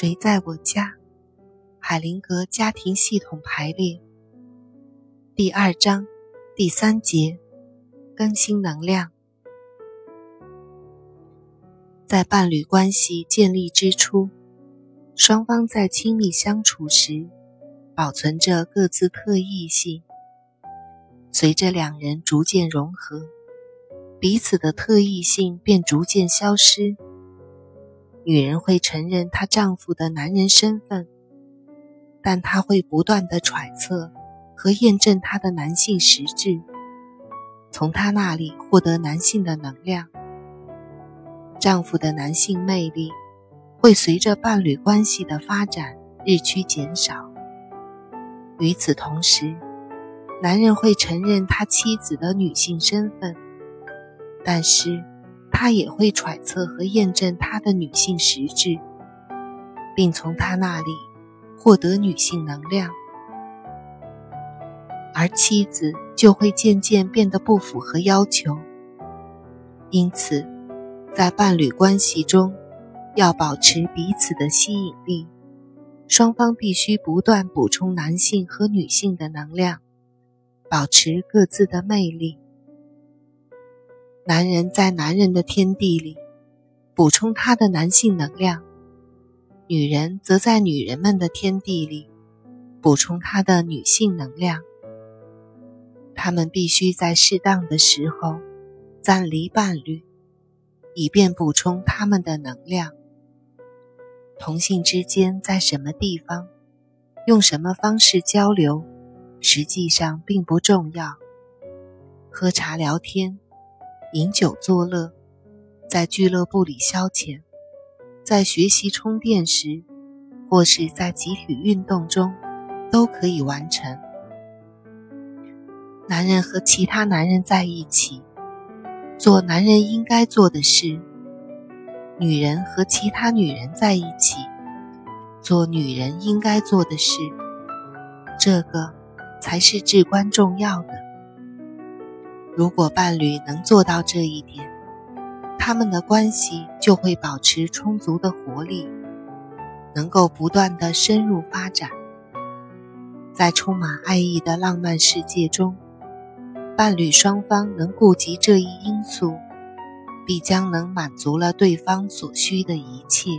谁在我家？海灵格家庭系统排列第二章第三节：更新能量。在伴侣关系建立之初，双方在亲密相处时，保存着各自特异性。随着两人逐渐融合，彼此的特异性便逐渐消失。女人会承认她丈夫的男人身份，但她会不断的揣测和验证他的男性实质，从他那里获得男性的能量。丈夫的男性魅力会随着伴侣关系的发展日趋减少。与此同时，男人会承认他妻子的女性身份，但是。他也会揣测和验证他的女性实质，并从他那里获得女性能量，而妻子就会渐渐变得不符合要求。因此，在伴侣关系中，要保持彼此的吸引力，双方必须不断补充男性和女性的能量，保持各自的魅力。男人在男人的天地里补充他的男性能量，女人则在女人们的天地里补充她的女性能量。他们必须在适当的时候暂离伴侣，以便补充他们的能量。同性之间在什么地方、用什么方式交流，实际上并不重要。喝茶聊天。饮酒作乐，在俱乐部里消遣，在学习充电时，或是在集体运动中，都可以完成。男人和其他男人在一起，做男人应该做的事；女人和其他女人在一起，做女人应该做的事。这个才是至关重要的。如果伴侣能做到这一点，他们的关系就会保持充足的活力，能够不断的深入发展。在充满爱意的浪漫世界中，伴侣双方能顾及这一因素，必将能满足了对方所需的一切。